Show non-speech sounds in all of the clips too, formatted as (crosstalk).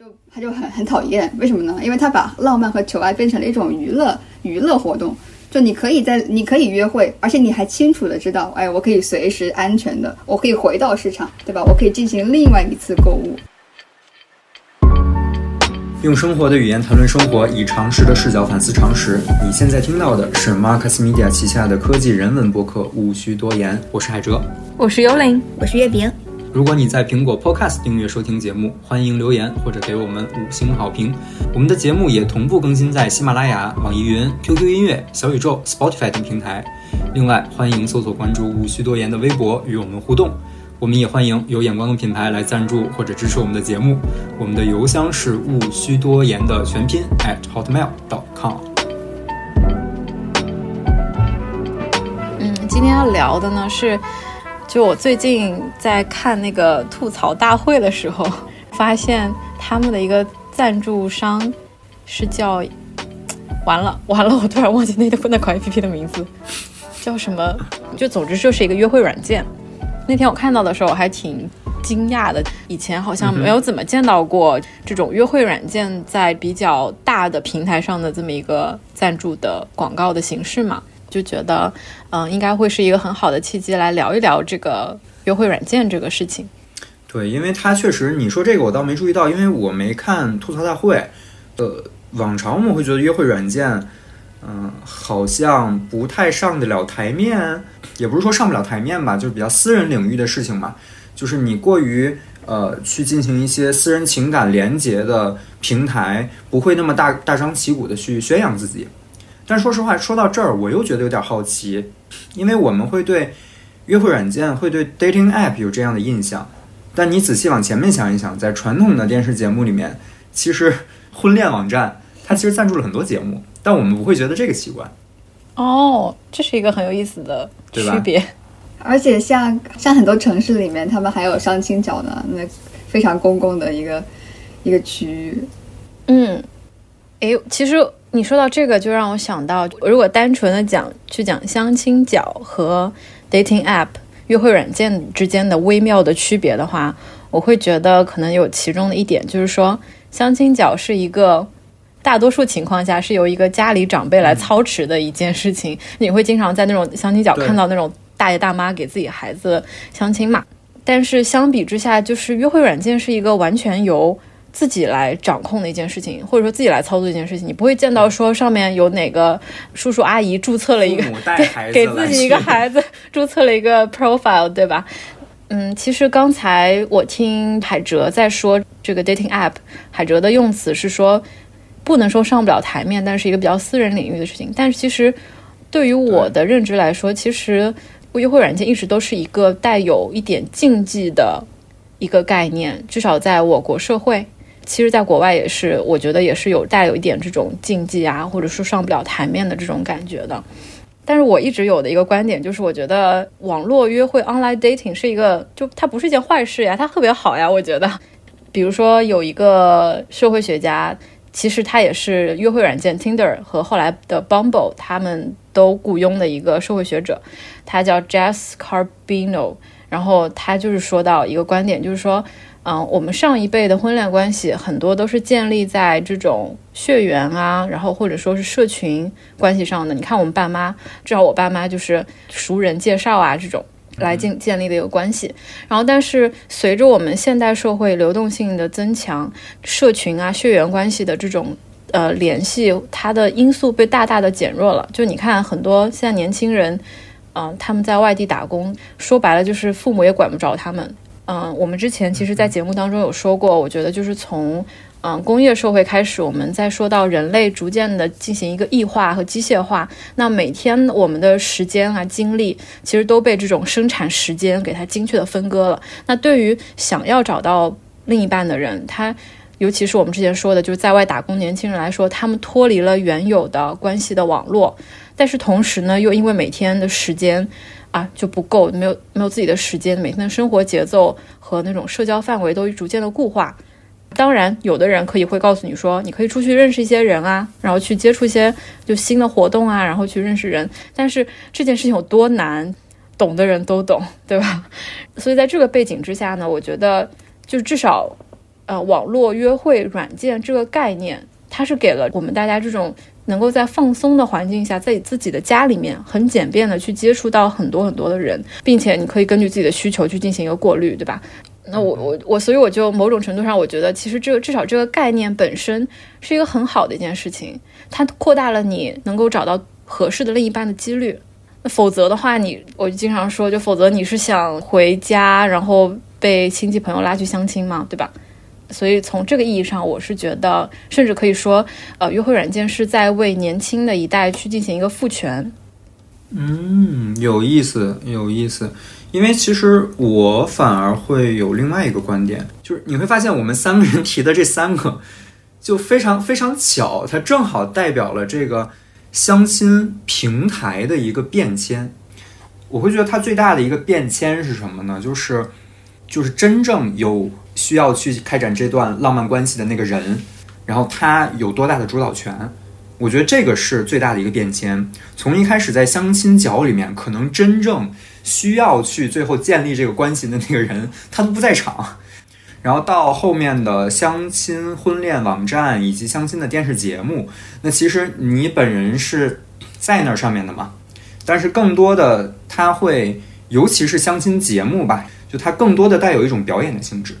就他就很很讨厌，为什么呢？因为他把浪漫和求爱变成了一种娱乐娱乐活动。就你可以在你可以约会，而且你还清楚的知道，哎，我可以随时安全的，我可以回到市场，对吧？我可以进行另外一次购物。用生活的语言谈论生活，以常识的视角反思常识。你现在听到的是 Marcus Media 旗下的科技人文播客《无需多言》，我是海哲，我是幽灵，我是月饼。如果你在苹果 Podcast 订阅收听节目，欢迎留言或者给我们五星好评。我们的节目也同步更新在喜马拉雅、网易云、QQ 音乐、小宇宙、Spotify 等平台。另外，欢迎搜索关注“无需多言”的微博与我们互动。我们也欢迎有眼光的品牌来赞助或者支持我们的节目。我们的邮箱是“无需多言”的全拼 at hotmail.com。嗯，今天要聊的呢是。就我最近在看那个吐槽大会的时候，(laughs) 发现他们的一个赞助商是叫…… (tsk) 完了完了，我突然忘记那个那款 APP 的名字叫什么。就总之就是一个约会软件。那天我看到的时候，我还挺惊讶的。以前好像没有怎么见到过这种约会软件在比较大的平台上的这么一个赞助的广告的形式嘛。就觉得，嗯，应该会是一个很好的契机来聊一聊这个约会软件这个事情。对，因为它确实，你说这个我倒没注意到，因为我没看吐槽大会。呃，往常我们会觉得约会软件，嗯，好像不太上得了台面，也不是说上不了台面吧，就是比较私人领域的事情嘛。就是你过于呃去进行一些私人情感连接的平台，不会那么大大张旗鼓的去宣扬自己。但说实话，说到这儿，我又觉得有点好奇，因为我们会对约会软件、会对 dating app 有这样的印象。但你仔细往前面想一想，在传统的电视节目里面，其实 (laughs) 婚恋网站它其实赞助了很多节目，但我们不会觉得这个奇怪。哦，这是一个很有意思的区别。(laughs) 而且像像很多城市里面，他们还有相亲角呢，那非常公共的一个一个区域。嗯，哎，其实。你说到这个，就让我想到，如果单纯的讲去讲相亲角和 dating app 约会软件之间的微妙的区别的话，我会觉得可能有其中的一点，就是说相亲角是一个大多数情况下是由一个家里长辈来操持的一件事情，你会经常在那种相亲角看到那种大爷大妈给自己孩子相亲嘛。但是相比之下，就是约会软件是一个完全由自己来掌控的一件事情，或者说自己来操作一件事情，你不会见到说上面有哪个叔叔阿姨注册了一个给给自己一个孩子 (laughs) 注册了一个 profile，对吧？嗯，其实刚才我听海哲在说这个 dating app，海哲的用词是说不能说上不了台面，但是一个比较私人领域的事情。但是其实对于我的认知来说，其实约会软件一直都是一个带有一点禁忌的一个概念，至少在我国社会。其实，在国外也是，我觉得也是有带有一点这种禁忌啊，或者说上不了台面的这种感觉的。但是我一直有的一个观点就是，我觉得网络约会 （online dating） 是一个，就它不是一件坏事呀，它特别好呀。我觉得，比如说有一个社会学家，其实他也是约会软件 Tinder 和后来的 Bumble 他们都雇佣的一个社会学者，他叫 Jess Carbino，然后他就是说到一个观点，就是说。嗯，我们上一辈的婚恋关系很多都是建立在这种血缘啊，然后或者说是社群关系上的。你看我们爸妈，至少我爸妈就是熟人介绍啊这种来建建立的一个关系。然后，但是随着我们现代社会流动性的增强，社群啊血缘关系的这种呃联系，它的因素被大大的减弱了。就你看很多现在年轻人，嗯，他们在外地打工，说白了就是父母也管不着他们。嗯，我们之前其实，在节目当中有说过，我觉得就是从嗯工业社会开始，我们在说到人类逐渐的进行一个异化和机械化，那每天我们的时间啊精力，其实都被这种生产时间给它精确的分割了。那对于想要找到另一半的人，他尤其是我们之前说的，就是在外打工年轻人来说，他们脱离了原有的关系的网络，但是同时呢，又因为每天的时间。啊，就不够，没有没有自己的时间，每天的生活节奏和那种社交范围都逐渐的固化。当然，有的人可以会告诉你说，你可以出去认识一些人啊，然后去接触一些就新的活动啊，然后去认识人。但是这件事情有多难，懂的人都懂，对吧？所以在这个背景之下呢，我觉得就至少呃网络约会软件这个概念，它是给了我们大家这种能够在放松的环境下，在自己的家里面很简便的去接触到很多很多的人，并且你可以根据自己的需求去进行一个过滤，对吧？那我我我，所以我就某种程度上，我觉得其实这个至少这个概念本身是一个很好的一件事情，它扩大了你能够找到合适的另一半的几率。那否则的话，你我就经常说，就否则你是想回家，然后被亲戚朋友拉去相亲嘛，对吧？所以从这个意义上，我是觉得，甚至可以说，呃，约会软件是在为年轻的一代去进行一个赋权。嗯，有意思，有意思。因为其实我反而会有另外一个观点，就是你会发现我们三个人提的这三个，就非常非常巧，它正好代表了这个相亲平台的一个变迁。我会觉得它最大的一个变迁是什么呢？就是就是真正有需要去开展这段浪漫关系的那个人，然后他有多大的主导权？我觉得这个是最大的一个变迁。从一开始在相亲角里面，可能真正。需要去最后建立这个关系的那个人，他都不在场。然后到后面的相亲婚恋网站以及相亲的电视节目，那其实你本人是在那上面的嘛？但是更多的他会，尤其是相亲节目吧，就它更多的带有一种表演的性质。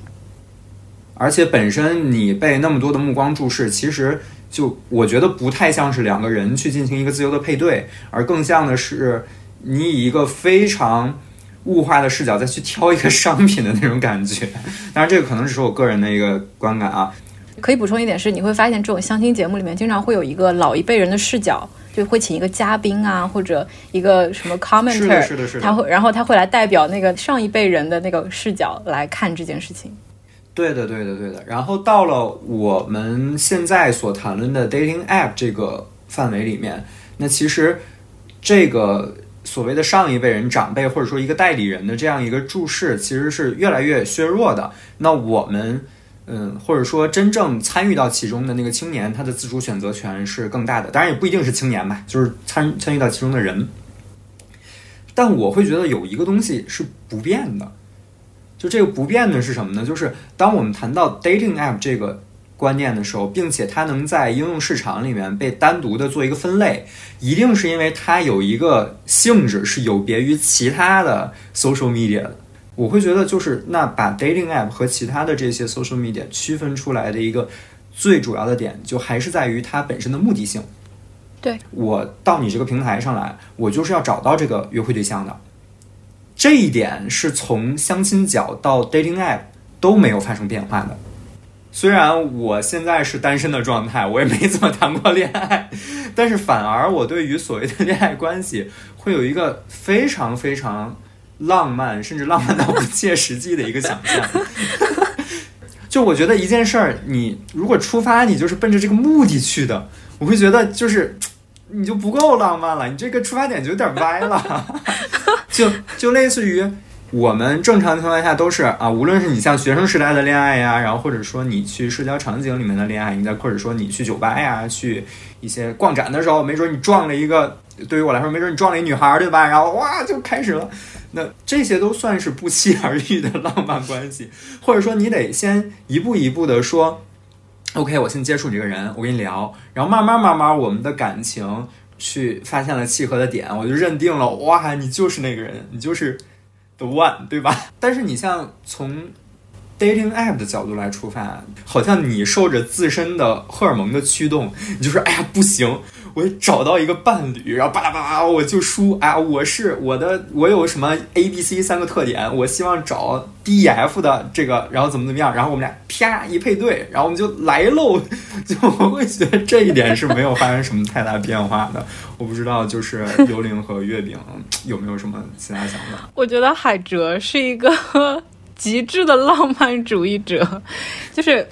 而且本身你被那么多的目光注视，其实就我觉得不太像是两个人去进行一个自由的配对，而更像的是。你以一个非常物化的视角再去挑一个商品的那种感觉，当然这个可能只是我个人的一个观感啊。可以补充一点是，你会发现这种相亲节目里面经常会有一个老一辈人的视角，就会请一个嘉宾啊，或者一个什么 commenter，是的，是的，是的。他会，然后他会来代表那个上一辈人的那个视角来看这件事情。对的，对的，对的。然后到了我们现在所谈论的 dating app 这个范围里面，那其实这个。所谓的上一辈人、长辈或者说一个代理人的这样一个注视，其实是越来越削弱的。那我们，嗯，或者说真正参与到其中的那个青年，他的自主选择权是更大的。当然也不一定是青年吧，就是参参与到其中的人。但我会觉得有一个东西是不变的，就这个不变的是什么呢？就是当我们谈到 dating app 这个。观念的时候，并且它能在应用市场里面被单独的做一个分类，一定是因为它有一个性质是有别于其他的 social media 的。我会觉得，就是那把 dating app 和其他的这些 social media 区分出来的一个最主要的点，就还是在于它本身的目的性。对我到你这个平台上来，我就是要找到这个约会对象的。这一点是从相亲角到 dating app 都没有发生变化的。虽然我现在是单身的状态，我也没怎么谈过恋爱，(laughs) 但是反而我对于所谓的恋爱关系会有一个非常非常浪漫，甚至浪漫到不切实际的一个想象。(laughs) 就我觉得一件事儿，你如果出发，你就是奔着这个目的去的，我会觉得就是你就不够浪漫了，你这个出发点就有点歪了，(laughs) 就就类似于。我们正常情况下都是啊，无论是你像学生时代的恋爱呀，然后或者说你去社交场景里面的恋爱，你再或者说你去酒吧呀，去一些逛展的时候，没准你撞了一个，对于我来说，没准你撞了一女孩，对吧？然后哇就开始了，那这些都算是不期而遇的浪漫关系，(laughs) 或者说你得先一步一步的说，OK，我先接触你这个人，我跟你聊，然后慢慢慢慢我们的感情去发现了契合的点，我就认定了，哇，你就是那个人，你就是。The one，对吧？但是你像从 dating app 的角度来出发，好像你受着自身的荷尔蒙的驱动，你就说：“哎呀，不行，我找到一个伴侣，然后巴拉巴拉，我就输。哎呀，我是我的，我有什么 A、B、C 三个特点，我希望找 d f 的这个，然后怎么怎么样，然后我们俩啪一配对，然后我们就来喽。(laughs) 就我会觉得这一点是没有发生什么太大变化的。”我不知道，就是幽灵和月饼有没有什么其他想法？(laughs) 我觉得海哲是一个极致的浪漫主义者，就是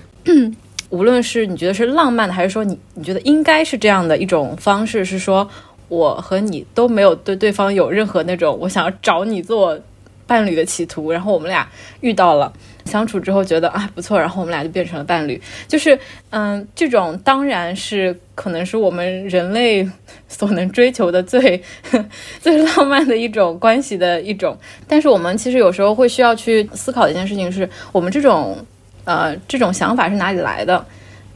无论是你觉得是浪漫的，还是说你你觉得应该是这样的一种方式，是说我和你都没有对对方有任何那种我想要找你做伴侣的企图，然后我们俩遇到了。相处之后觉得啊不错，然后我们俩就变成了伴侣。就是嗯，这种当然是可能是我们人类所能追求的最 (laughs) 最浪漫的一种关系的一种。但是我们其实有时候会需要去思考一件事情是，我们这种呃，这种想法是哪里来的？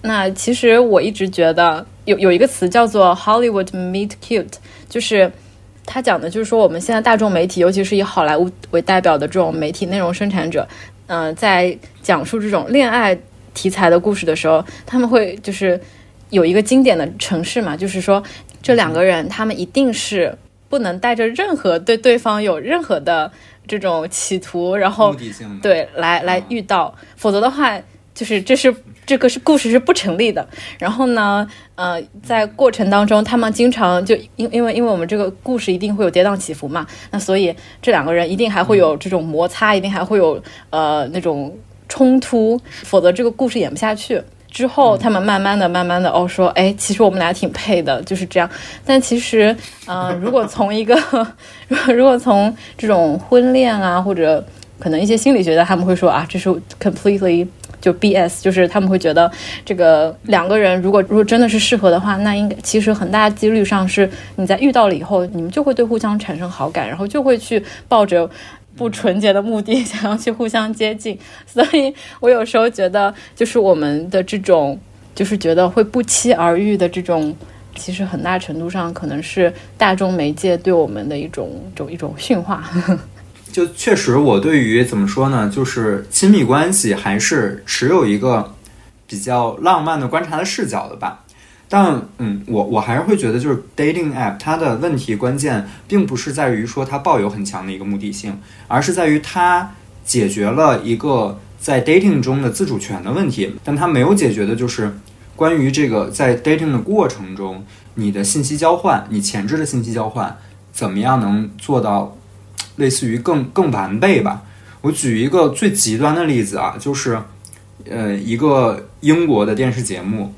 那其实我一直觉得有有一个词叫做 Hollywood meet cute，就是它讲的就是说我们现在大众媒体，尤其是以好莱坞为代表的这种媒体内容生产者，嗯、在讲述这种恋爱题材的故事的时候，他们会就是有一个经典的城市嘛，就是说这两个人他们一定是不能带着任何对对方有任何的这种企图，然后对，来来遇到，否则的话，就是这是这个是故事是不成立的。然后呢，呃，在过程当中，他们经常就因因为因为我们这个故事一定会有跌宕起伏嘛，那所以这两个人一定还会有这种摩擦，一定还会有呃那种冲突，否则这个故事演不下去。之后，他们慢慢的、慢慢的哦，说，哎，其实我们俩挺配的，就是这样。但其实，嗯、如果从一个，(laughs) 如果如果从这种婚恋啊，或者可能一些心理学家他们会说啊，这是 completely 就 BS，就是他们会觉得这个两个人如果如果真的是适合的话，那应该其实很大几率上是你在遇到了以后，你们就会对互相产生好感，然后就会去抱着。不纯洁的目的，(laughs) 想要去互相接近，所以我有时候觉得，就是我们的这种，就是觉得会不期而遇的这种，其实很大程度上可能是大众媒介对我们的一种一种一种驯化。(laughs) 就确实，我对于怎么说呢，就是亲密关系还是持有一个比较浪漫的观察的视角的吧。但嗯，我我还是会觉得，就是 dating app 它的问题关键，并不是在于说它抱有很强的一个目的性，而是在于它解决了一个在 dating 中的自主权的问题，但它没有解决的就是关于这个在 dating 的过程中，你的信息交换，你前置的信息交换，怎么样能做到类似于更更完备吧？我举一个最极端的例子啊，就是呃一个英国的电视节目。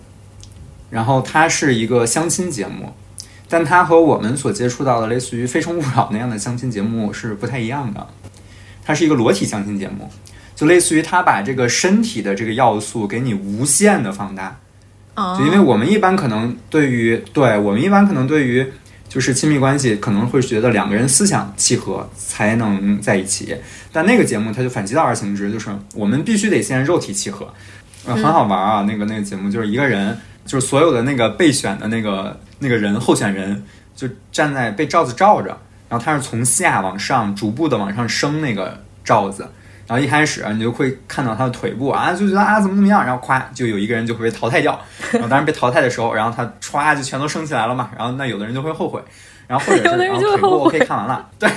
然后它是一个相亲节目，但它和我们所接触到的类似于《非诚勿扰》那样的相亲节目是不太一样的。它是一个裸体相亲节目，就类似于它把这个身体的这个要素给你无限的放大。就因为我们一般可能对于对我们一般可能对于就是亲密关系可能会觉得两个人思想契合才能在一起，但那个节目它就反其道而行之，就是我们必须得先肉体契合。呃，很好玩啊，那个那个节目就是一个人。就是所有的那个备选的那个那个人候选人，就站在被罩子罩着，然后他是从下往上逐步的往上升那个罩子，然后一开始你就会看到他的腿部啊，就觉得啊怎么怎么样，然后咵就有一个人就会被淘汰掉，(laughs) 然后当然被淘汰的时候，然后他歘就全都升起来了嘛，然后那有的人就会后悔，然后或者是 (laughs) 然后腿部可以看完了，对，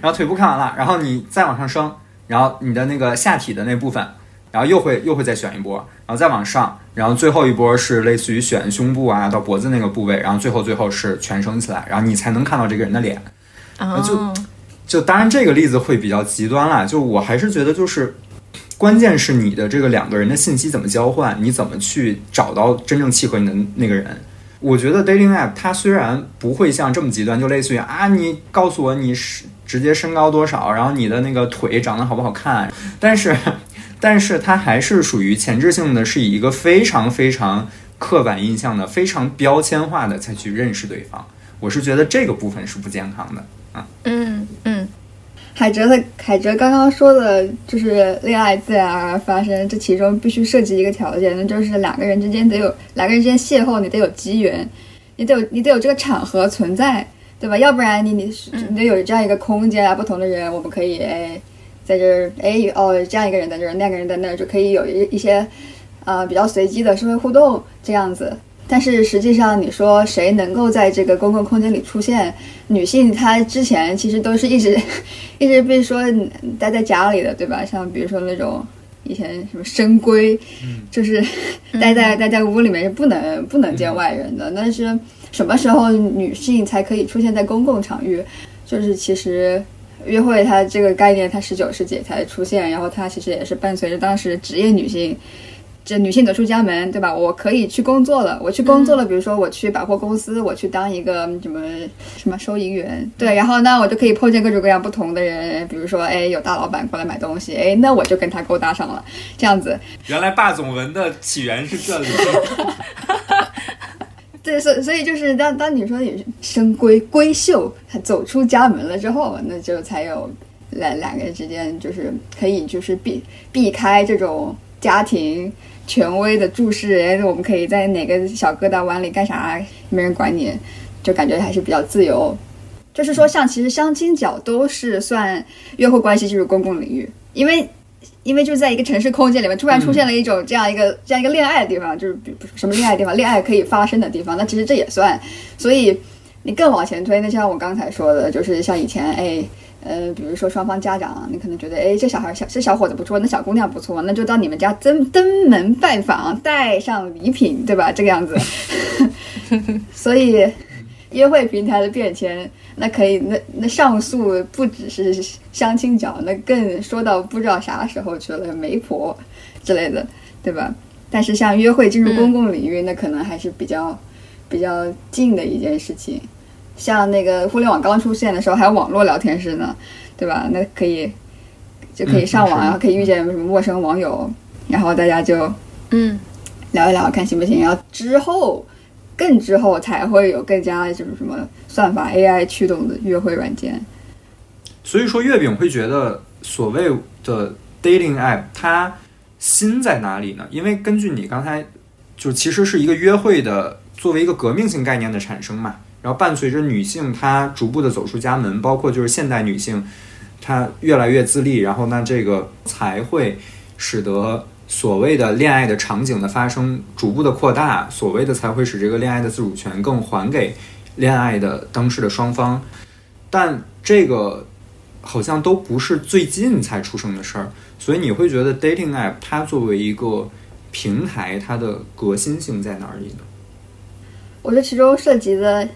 然后腿部看完了，然后你再往上升，然后你的那个下体的那部分。然后又会又会再选一波，然后再往上，然后最后一波是类似于选胸部啊到脖子那个部位，然后最后最后是全升起来，然后你才能看到这个人的脸。啊，就就当然这个例子会比较极端啦，就我还是觉得就是关键是你的这个两个人的信息怎么交换，你怎么去找到真正契合你的那个人。我觉得 dating app 它虽然不会像这么极端，就类似于啊你告诉我你是直接身高多少，然后你的那个腿长得好不好看，但是。(laughs) 但是它还是属于前置性的，是以一个非常非常刻板印象的、非常标签化的才去认识对方。我是觉得这个部分是不健康的。嗯嗯，海哲的海哲刚刚说的就是恋爱自然而然发生，这其中必须涉及一个条件，那就是两个人之间得有两个人之间邂逅，你得有机缘，你得有你得有这个场合存在，对吧？要不然你你你得有这样一个空间啊，不同的人我们可以哎。在这儿，哎，哦，这样一个人在这儿，那个人在那儿，就可以有一一些，呃，比较随机的社会互动这样子。但是实际上，你说谁能够在这个公共空间里出现？女性她之前其实都是一直 (laughs) 一直被说待在家里的，对吧？像比如说那种以前什么深闺，就是待在待在屋里面是不能不能见外人的。但是什么时候女性才可以出现在公共场域？就是其实。约会，它这个概念，它十九世纪才出现，然后它其实也是伴随着当时职业女性，这女性走出家门，对吧？我可以去工作了，我去工作了，比如说我去百货公司，我去当一个什么什么收银员，对，然后呢，我就可以碰见各种各样不同的人，比如说，哎，有大老板过来买东西，哎，那我就跟他勾搭上了，这样子。原来霸总文的起源是这里。(laughs) 对，所所以就是当当你说你生闺闺秀，她走出家门了之后，那就才有两两个人之间就是可以就是避避开这种家庭权威的注视，哎，我们可以在哪个小疙瘩湾里干啥，没人管你，就感觉还是比较自由。就是说，像其实相亲角都是算约会关系进入公共领域，因为因为就在一个城市空间里面，突然出现了一种这样一个这样一个恋爱的地方，就是比什么恋爱地方，恋爱可以发生的地方，那其实这也算。所以你更往前推，那像我刚才说的，就是像以前，哎，呃，比如说双方家长，你可能觉得，哎，这小孩小这小伙子不错，那小姑娘不错，那就到你们家登登门拜访，带上礼品，对吧？这个样子。(laughs) 所以约会平台的变迁。那可以，那那上诉不只是相亲角，那更说到不知道啥时候去了媒婆之类的，对吧？但是像约会进入公共领域，那可能还是比较比较近的一件事情。像那个互联网刚出现的时候，还有网络聊天室呢，对吧？那可以就可以上网，然后可以遇见什么陌生网友，然后大家就嗯聊一聊，看行不行。然后之后。更之后才会有更加什么什么算法 AI 驱动的约会软件。所以说，月饼会觉得所谓的 dating app 它新在哪里呢？因为根据你刚才就其实是一个约会的作为一个革命性概念的产生嘛，然后伴随着女性她逐步的走出家门，包括就是现代女性她越来越自立，然后那这个才会使得。所谓的恋爱的场景的发生逐步的扩大，所谓的才会使这个恋爱的自主权更还给恋爱的当事的双方，但这个好像都不是最近才出生的事儿，所以你会觉得 dating app 它作为一个平台，它的革新性在哪里呢？我觉得其中涉及的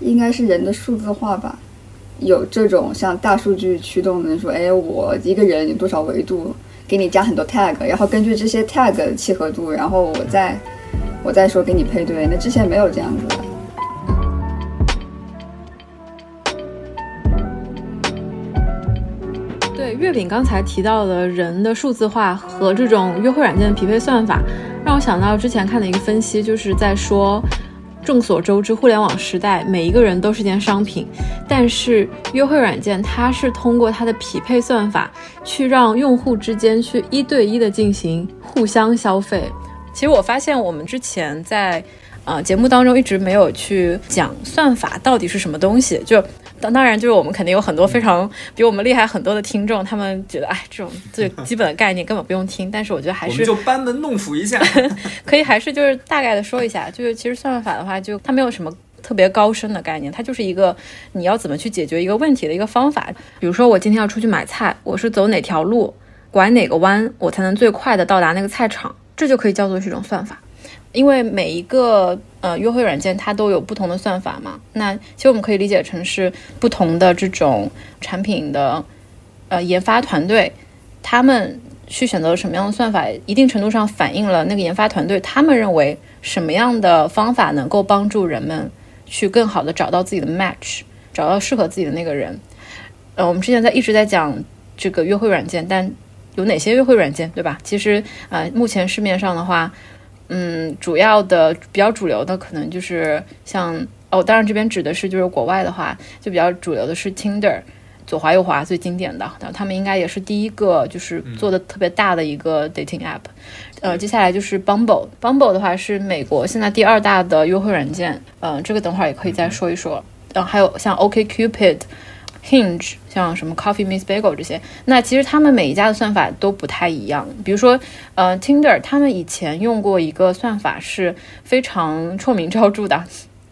应该是人的数字化吧，有这种像大数据驱动的说，哎，我一个人有多少维度。给你加很多 tag，然后根据这些 tag 的契合度，然后我再我再说给你配对。那之前没有这样子的。对，月饼刚才提到的人的数字化和这种约会软件的匹配算法，让我想到之前看的一个分析，就是在说。众所周知，互联网时代，每一个人都是件商品。但是，约会软件它是通过它的匹配算法，去让用户之间去一对一的进行互相消费。其实我发现，我们之前在呃节目当中一直没有去讲算法到底是什么东西，就。当当然，就是我们肯定有很多非常比我们厉害很多的听众，他们觉得哎，这种最 (laughs) 基本的概念根本不用听。但是我觉得还是我们就班门弄斧一下，(laughs) 可以还是就是大概的说一下。就是其实算法的话，就它没有什么特别高深的概念，它就是一个你要怎么去解决一个问题的一个方法。比如说我今天要出去买菜，我是走哪条路，拐哪个弯，我才能最快的到达那个菜场，这就可以叫做是一种算法。因为每一个呃约会软件它都有不同的算法嘛，那其实我们可以理解成是不同的这种产品的呃研发团队，他们去选择什么样的算法，一定程度上反映了那个研发团队他们认为什么样的方法能够帮助人们去更好的找到自己的 match，找到适合自己的那个人。呃，我们之前在一直在讲这个约会软件，但有哪些约会软件，对吧？其实呃，目前市面上的话。嗯，主要的比较主流的可能就是像哦，当然这边指的是就是国外的话，就比较主流的是 Tinder，左滑右滑最经典的，他们应该也是第一个就是做的特别大的一个 dating app。呃，接下来就是 Bumble，Bumble 的话是美国现在第二大的约会软件，嗯，这个等会儿也可以再说一说。嗯，还有像 OkCupid。Hinge 像什么 Coffee Miss Bagel 这些，那其实他们每一家的算法都不太一样。比如说，呃，Tinder 他们以前用过一个算法是非常臭名昭著的，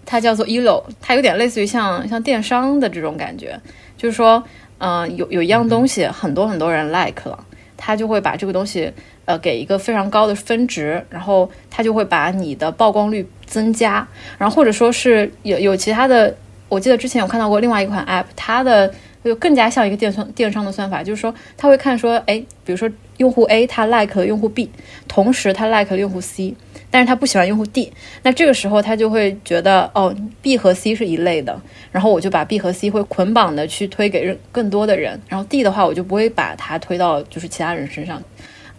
它叫做 Elo，它有点类似于像像电商的这种感觉，就是说，嗯，有有一样东西很多很多人 like 了，他就会把这个东西呃给一个非常高的分值，然后它就会把你的曝光率增加，然后或者说是有有其他的。我记得之前有看到过另外一款 App，它的就更加像一个电商电商的算法，就是说他会看说，哎，比如说用户 A 他 like 了用户 B，同时他 like 了用户 C，但是他不喜欢用户 D，那这个时候他就会觉得，哦，B 和 C 是一类的，然后我就把 B 和 C 会捆绑的去推给更多的人，然后 D 的话我就不会把它推到就是其他人身上。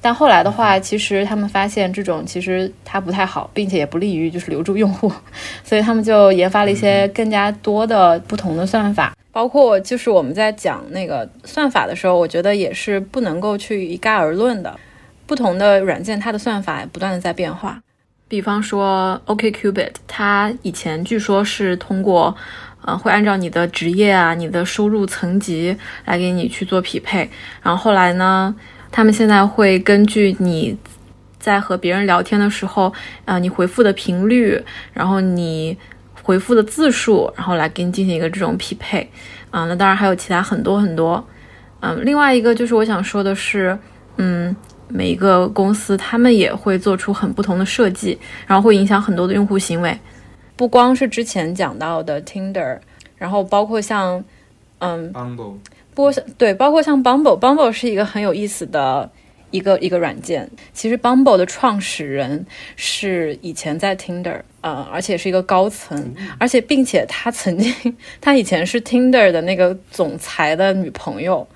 但后来的话，其实他们发现这种其实它不太好，并且也不利于就是留住用户，(laughs) 所以他们就研发了一些更加多的不同的算法。包括就是我们在讲那个算法的时候，我觉得也是不能够去一概而论的。不同的软件它的算法不断的在变化。比方说 OKCupid，它以前据说是通过，呃，会按照你的职业啊、你的收入层级来给你去做匹配。然后后来呢，他们现在会根据你在和别人聊天的时候，啊，你回复的频率，然后你回复的字数，然后来给你进行一个这种匹配。啊，那当然还有其他很多很多。嗯，另外一个就是我想说的是，嗯。每一个公司，他们也会做出很不同的设计，然后会影响很多的用户行为。不光是之前讲到的 Tinder，然后包括像，嗯，Bumble，波对，包括像 Bumble，Bumble 是一个很有意思的一个一个软件。其实 Bumble 的创始人是以前在 Tinder，呃，而且是一个高层，而且并且他曾经，(laughs) 他以前是 Tinder 的那个总裁的女朋友。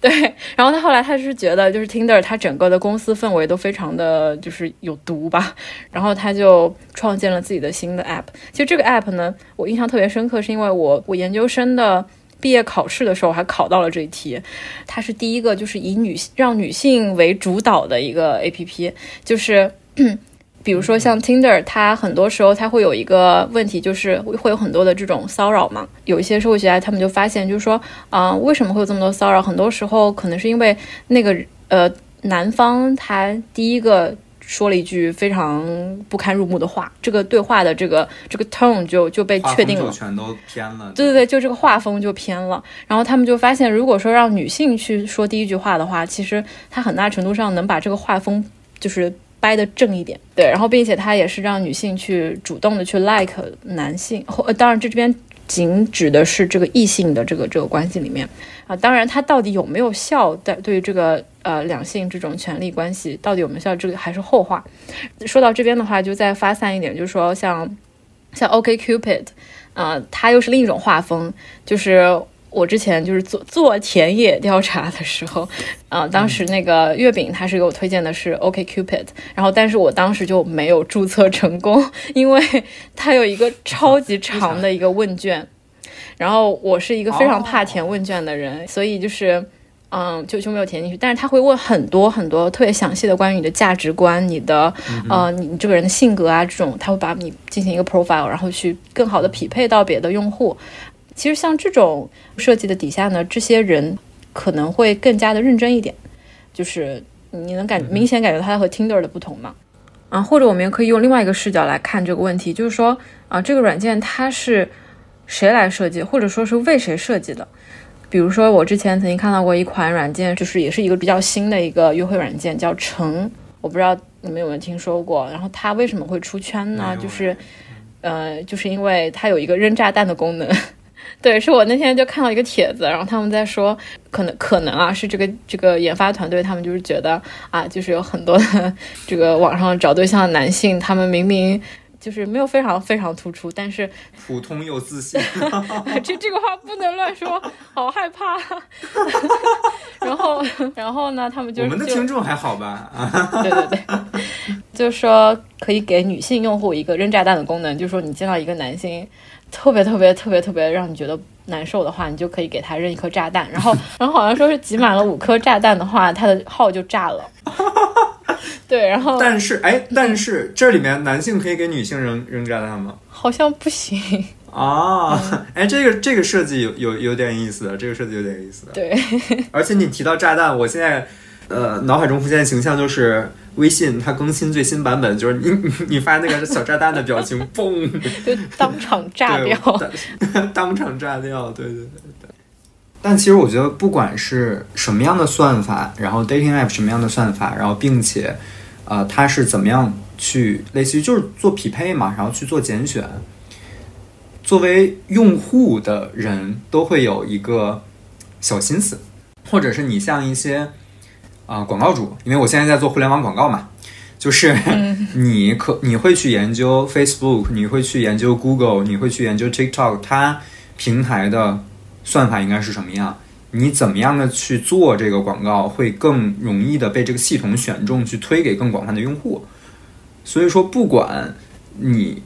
对，然后他后来他是觉得，就是 Tinder 他整个的公司氛围都非常的就是有毒吧，然后他就创建了自己的新的 app。其实这个 app 呢，我印象特别深刻，是因为我我研究生的毕业考试的时候还考到了这一题。它是第一个就是以女让女性为主导的一个 app，就是。(clears throat) 比如说像 Tinder，它很多时候它会有一个问题，就是会有很多的这种骚扰嘛。有一些社会学家他们就发现，就是说，啊，为什么会有这么多骚扰？很多时候可能是因为那个呃男方他第一个说了一句非常不堪入目的话，这个对话的这个这个 tone 就就被确定了，全都偏了。对对对，就这个画风就偏了。然后他们就发现，如果说让女性去说第一句话的话，其实她很大程度上能把这个画风就是。掰得正一点，对，然后并且她也是让女性去主动的去 like 男性，或当然这这边仅指的是这个异性的这个这个关系里面啊，当然它到底有没有效，在对于这个呃两性这种权利关系到底有没有效，这个还是后话。说到这边的话，就再发散一点，就是说像像 OK Cupid，啊，它又是另一种画风，就是。我之前就是做做田野调查的时候，啊，当时那个月饼他是给我推荐的是 OK Cupid，然后但是我当时就没有注册成功，因为它有一个超级长的一个问卷，然后我是一个非常怕填问卷的人，所以就是，嗯，就就没有填进去。但是他会问很多很多特别详细的关于你的价值观、你的呃你这个人的性格啊这种，他会把你进行一个 profile，然后去更好的匹配到别的用户。其实像这种设计的底下呢，这些人可能会更加的认真一点，就是你能感明显感觉他和 Tinder 的不同嘛？啊，或者我们也可以用另外一个视角来看这个问题，就是说啊，这个软件它是谁来设计，或者说是为谁设计的？比如说我之前曾经看到过一款软件，就是也是一个比较新的一个约会软件，叫橙，我不知道你们有没有听说过。然后它为什么会出圈呢？就是呃，就是因为它有一个扔炸弹的功能。(laughs) 对，是我那天就看到一个帖子，然后他们在说，可能可能啊，是这个这个研发团队，他们就是觉得啊，就是有很多的 (laughs) 这个网上找对象的男性，他们明明就是没有非常非常突出，但是普通又自信。(laughs) 这这个话不能乱说，好害怕。(laughs) 然后然后呢，他们就我们的听众还好吧？(laughs) 对对对，就说可以给女性用户一个扔炸弹的功能，就说你见到一个男性。特别特别特别特别让你觉得难受的话，你就可以给他扔一颗炸弹，然后 (laughs) 然后好像说是集满了五颗炸弹的话，他的号就炸了。(laughs) 对，然后但是哎，但是这里面男性可以给女性扔扔炸弹吗？好像不行啊。(laughs) 哎，这个这个设计有有有点意思，这个设计有点意思。对，而且你提到炸弹，我现在呃脑海中浮现的形象就是。微信它更新最新版本，就是你你你发那个小炸弹的表情，嘣，就当场 (laughs) 炸掉，(laughs) 当场炸掉，对对对对。但其实我觉得，不管是什么样的算法，然后 dating app 什么样的算法，然后并且，呃，它是怎么样去类似于就是做匹配嘛，然后去做拣选。作为用户的人都会有一个小心思，或者是你像一些。啊，广告主，因为我现在在做互联网广告嘛，就是 (laughs) 你可你会去研究 Facebook，你会去研究 Google，你会去研究 TikTok，它平台的算法应该是什么样？你怎么样的去做这个广告会更容易的被这个系统选中，去推给更广泛的用户？所以说，不管你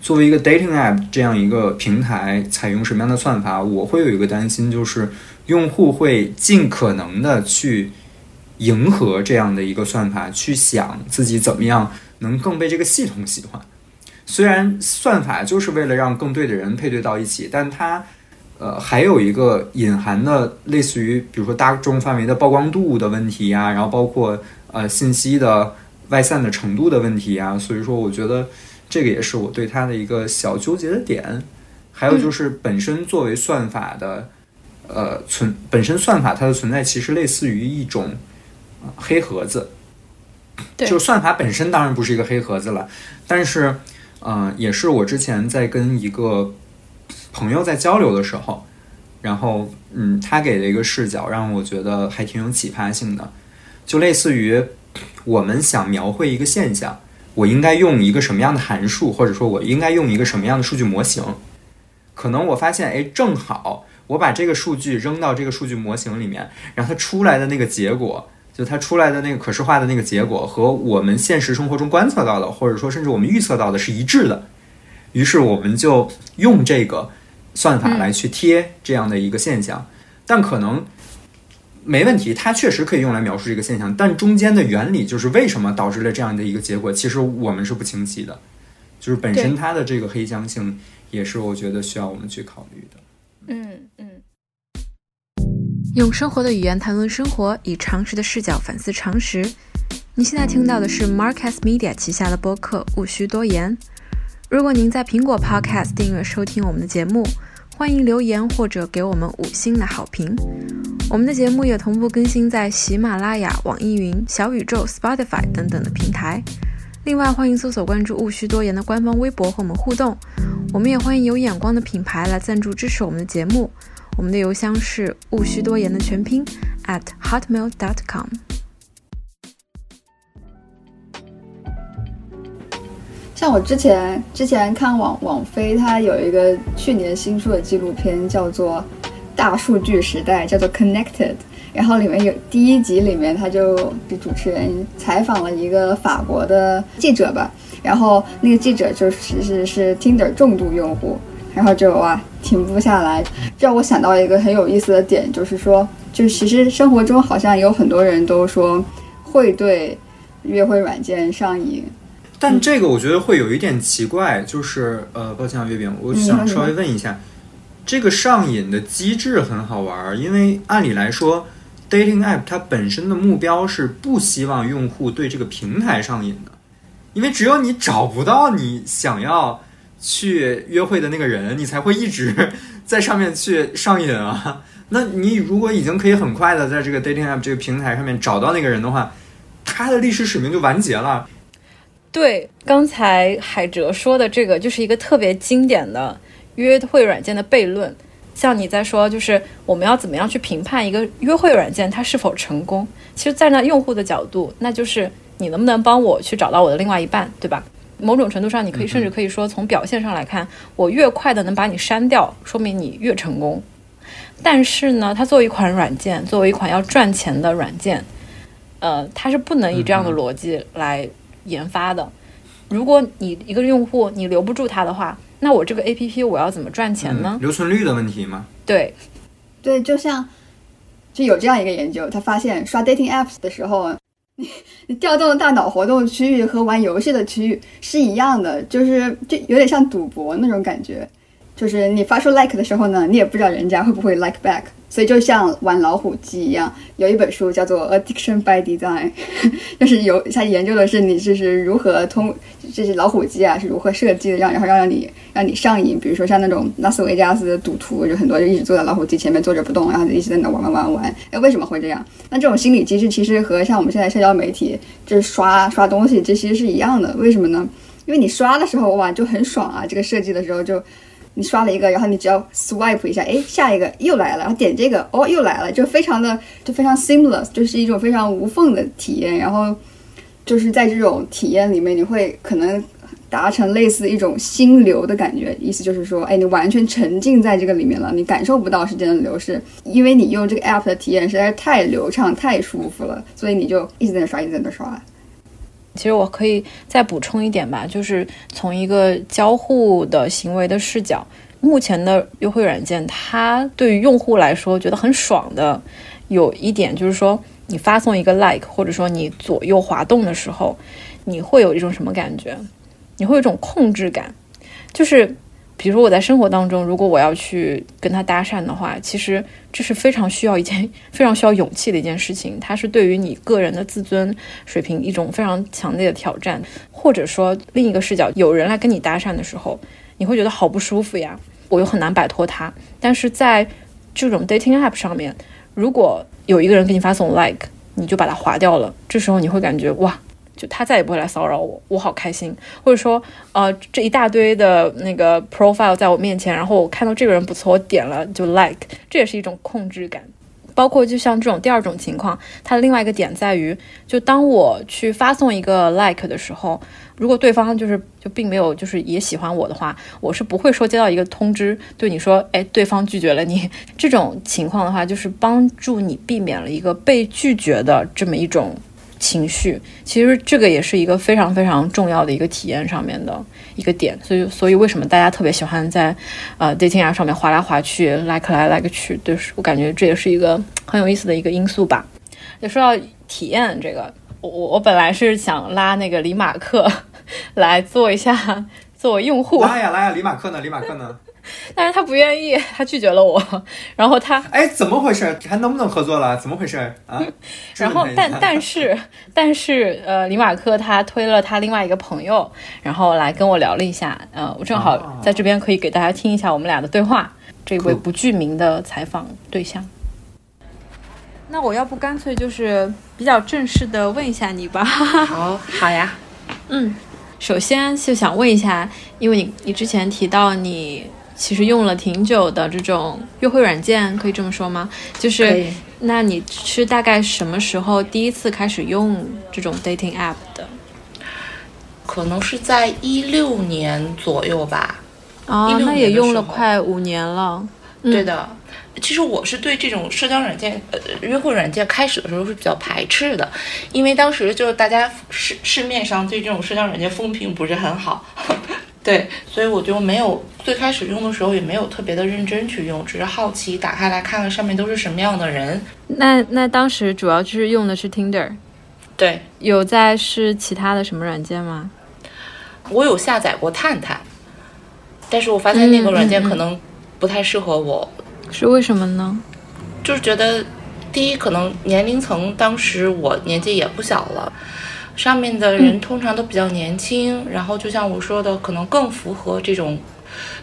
作为一个 dating app 这样一个平台采用什么样的算法，我会有一个担心，就是用户会尽可能的去。迎合这样的一个算法，去想自己怎么样能更被这个系统喜欢。虽然算法就是为了让更对的人配对到一起，但它呃还有一个隐含的类似于比如说大众范围的曝光度的问题呀，然后包括呃信息的外散的程度的问题啊，所以说我觉得这个也是我对它的一个小纠结的点。还有就是本身作为算法的呃存本身算法它的存在其实类似于一种黑盒子，对就算法本身当然不是一个黑盒子了，但是。嗯，也是我之前在跟一个朋友在交流的时候，然后嗯，他给的一个视角让我觉得还挺有启发性的，就类似于我们想描绘一个现象，我应该用一个什么样的函数，或者说我应该用一个什么样的数据模型？可能我发现，哎，正好我把这个数据扔到这个数据模型里面，然后它出来的那个结果。就它出来的那个可视化的那个结果和我们现实生活中观测到的，或者说甚至我们预测到的是一致的，于是我们就用这个算法来去贴这样的一个现象，但可能没问题，它确实可以用来描述这个现象，但中间的原理就是为什么导致了这样的一个结果，其实我们是不清晰的，就是本身它的这个黑箱性也是我觉得需要我们去考虑的。嗯嗯。用生活的语言谈论生活，以常识的视角反思常识。你现在听到的是 Marcus Media 旗下的播客《勿需多言》。如果您在苹果 Podcast 订阅收听我们的节目，欢迎留言或者给我们五星的好评。我们的节目也同步更新在喜马拉雅、网易云、小宇宙、Spotify 等等的平台。另外，欢迎搜索关注“勿需多言”的官方微博和我们互动。我们也欢迎有眼光的品牌来赞助支持我们的节目。我们的邮箱是勿需多言的全拼 at hotmail.com。像我之前之前看网网飞，它有一个去年新出的纪录片，叫做《大数据时代》，叫做 Connected。然后里面有第一集里面，他就给主持人采访了一个法国的记者吧。然后那个记者就是是是 Tinder 重度用户，然后就哇。停不下来，这让我想到一个很有意思的点，就是说，就其实生活中好像有很多人都说会对约会软件上瘾，但这个我觉得会有一点奇怪，就是呃，抱歉啊，月饼，我想稍微问一下，这个上瘾的机制很好玩，因为按理来说，dating app 它本身的目标是不希望用户对这个平台上瘾的，因为只有你找不到你想要。去约会的那个人，你才会一直 (laughs) 在上面去上瘾啊。那你如果已经可以很快的在这个 dating app 这个平台上面找到那个人的话，他的历史使命就完结了。对，刚才海哲说的这个就是一个特别经典的约会软件的悖论。像你在说，就是我们要怎么样去评判一个约会软件它是否成功？其实，在那用户的角度，那就是你能不能帮我去找到我的另外一半，对吧？某种程度上，你可以甚至可以说，从表现上来看，我越快的能把你删掉，说明你越成功。但是呢，它作为一款软件，作为一款要赚钱的软件，呃，它是不能以这样的逻辑来研发的。如果你一个用户你留不住他的话，那我这个 A P P 我要怎么赚钱呢？留存率的问题吗？对，对，就像就有这样一个研究，他发现刷 dating apps 的时候。你 (laughs) 你调动的大脑活动区域和玩游戏的区域是一样的，就是就有点像赌博那种感觉，就是你发出 like 的时候呢，你也不知道人家会不会 like back。所以就像玩老虎机一样，有一本书叫做《Addiction by Design (laughs)》，就是有他研究的是你就是如何通，这些老虎机啊是如何设计的，让然后让让你让你上瘾。比如说像那种拉斯维加斯的赌徒，就很多就一直坐在老虎机前面坐着不动，然后一直在那玩玩玩玩。哎，为什么会这样？那这种心理机制其实和像我们现在社交媒体就是刷刷东西，这其实是一样的。为什么呢？因为你刷的时候哇就很爽啊，这个设计的时候就。你刷了一个，然后你只要 swipe 一下，哎，下一个又来了，然后点这个，哦，又来了，就非常的就非常 seamless，就是一种非常无缝的体验。然后就是在这种体验里面，你会可能达成类似一种心流的感觉，意思就是说，哎，你完全沉浸在这个里面了，你感受不到时间的流逝，因为你用这个 app 的体验实在是太流畅、太舒服了，所以你就一直在刷，一直在那刷。其实我可以再补充一点吧，就是从一个交互的行为的视角，目前的优惠软件，它对于用户来说觉得很爽的，有一点就是说，你发送一个 like，或者说你左右滑动的时候，你会有一种什么感觉？你会有一种控制感，就是比如说我在生活当中，如果我要去跟他搭讪的话，其实这是非常需要一件 (laughs) 非常需要勇气的一件事情，它是对于你个人的自尊水平一种非常强烈的挑战。或者说另一个视角，有人来跟你搭讪的时候，你会觉得好不舒服呀，我又很难摆脱他。但是在这种 dating app 上面，如果有一个人给你发送 like，你就把它划掉了，这时候你会感觉哇。就他再也不会来骚扰我，我好开心。或者说，呃，这一大堆的那个 profile 在我面前，然后我看到这个人不错，我点了就 like，这也是一种控制感。包括就像这种第二种情况，它的另外一个点在于，就当我去发送一个 like 的时候，如果对方就是就并没有就是也喜欢我的话，我是不会说接到一个通知对你说，哎，对方拒绝了你。这种情况的话，就是帮助你避免了一个被拒绝的这么一种。情绪其实这个也是一个非常非常重要的一个体验上面的一个点，所以所以为什么大家特别喜欢在呃 dating app 上面划来划去，like 来 like 去，就是我感觉这也是一个很有意思的一个因素吧。也说到体验这个，我我我本来是想拉那个李马克 (laughs) 来做一下作为用户，拉呀拉呀，李马克呢？李马克呢？(laughs) 但是他不愿意，他拒绝了我。然后他，哎，怎么回事？还能不能合作了？怎么回事啊？(laughs) 然后，但但是但是，呃，李马克他推了他另外一个朋友，然后来跟我聊了一下。呃，我正好在这边可以给大家听一下我们俩的对话。这位不具名的采访对象。那我要不干脆就是比较正式的问一下你吧？好，(laughs) 好呀。嗯，首先就想问一下，因为你你之前提到你。其实用了挺久的这种约会软件，可以这么说吗？就是，那你是大概什么时候第一次开始用这种 dating app 的？可能是在一六年左右吧。哦，那也用了快五年了。对的，其实我是对这种社交软件、呃约会软件开始的时候是比较排斥的，因为当时就是大家市市面上对这种社交软件风评不是很好。对，所以我就没有最开始用的时候也没有特别的认真去用，只是好奇打开来看看上面都是什么样的人。那那当时主要就是用的是 Tinder，对，有在是其他的什么软件吗？我有下载过探探，但是我发现那个软件可能不太适合我，是为什么呢？就是觉得第一可能年龄层当时我年纪也不小了。上面的人通常都比较年轻，然后就像我说的，可能更符合这种